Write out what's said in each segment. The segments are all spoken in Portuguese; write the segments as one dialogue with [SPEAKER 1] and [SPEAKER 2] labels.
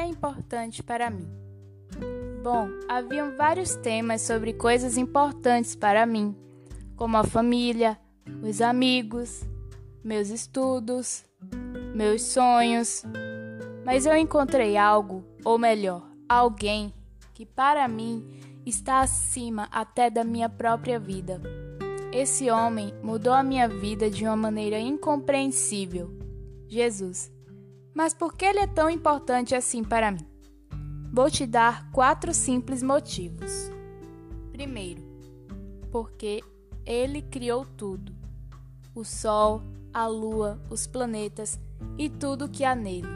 [SPEAKER 1] importante para mim? Bom, haviam vários temas sobre coisas importantes para mim, como a família, os amigos, meus estudos, meus sonhos. Mas eu encontrei algo, ou melhor, alguém que para mim está acima até da minha própria vida. Esse homem mudou a minha vida de uma maneira incompreensível. Jesus. Mas por que ele é tão importante assim para mim? Vou te dar quatro simples motivos. Primeiro, porque ele criou tudo: o sol, a lua, os planetas e tudo que há nele,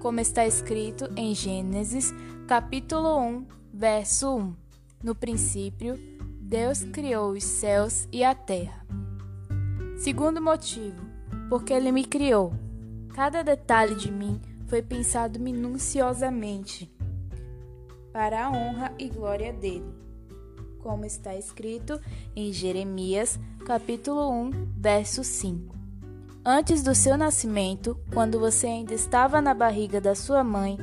[SPEAKER 1] como está escrito em Gênesis, capítulo 1, verso 1. No princípio, Deus criou os céus e a terra. Segundo motivo, porque ele me criou. Cada detalhe de mim foi pensado minuciosamente para a honra e glória dele, como está escrito em Jeremias, capítulo 1, verso 5. Antes do seu nascimento, quando você ainda estava na barriga da sua mãe,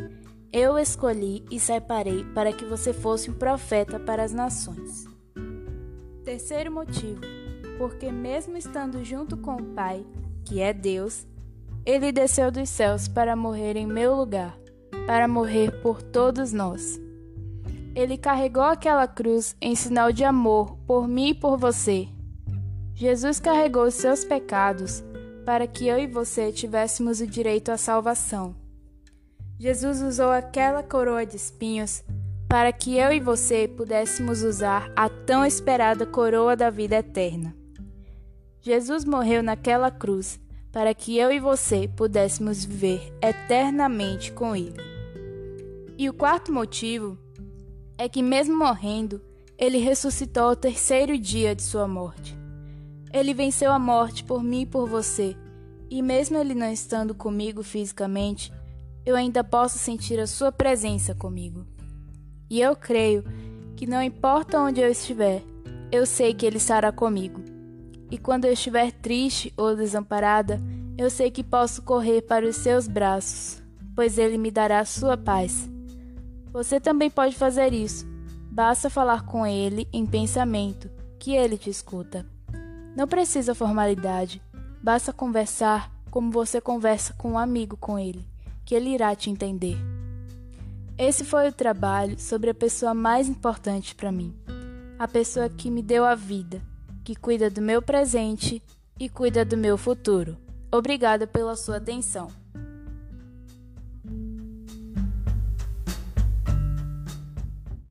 [SPEAKER 1] eu escolhi e separei para que você fosse um profeta para as nações. Terceiro motivo, porque mesmo estando junto com o Pai, que é Deus, ele desceu dos céus para morrer em meu lugar, para morrer por todos nós. Ele carregou aquela cruz em sinal de amor por mim e por você. Jesus carregou os seus pecados para que eu e você tivéssemos o direito à salvação. Jesus usou aquela coroa de espinhos para que eu e você pudéssemos usar a tão esperada coroa da vida eterna. Jesus morreu naquela cruz para que eu e você pudéssemos viver eternamente com Ele. E o quarto motivo é que, mesmo morrendo, ele ressuscitou ao terceiro dia de sua morte. Ele venceu a morte por mim e por você, e mesmo ele não estando comigo fisicamente, eu ainda posso sentir a sua presença comigo. E eu creio que não importa onde eu estiver, eu sei que ele estará comigo. E quando eu estiver triste ou desamparada, eu sei que posso correr para os seus braços, pois ele me dará sua paz. Você também pode fazer isso. Basta falar com ele em pensamento, que ele te escuta. Não precisa formalidade, basta conversar como você conversa com um amigo com ele, que ele irá te entender. Esse foi o trabalho sobre a pessoa mais importante para mim, a pessoa que me deu a vida, que cuida do meu presente e cuida do meu futuro. Obrigada pela sua atenção.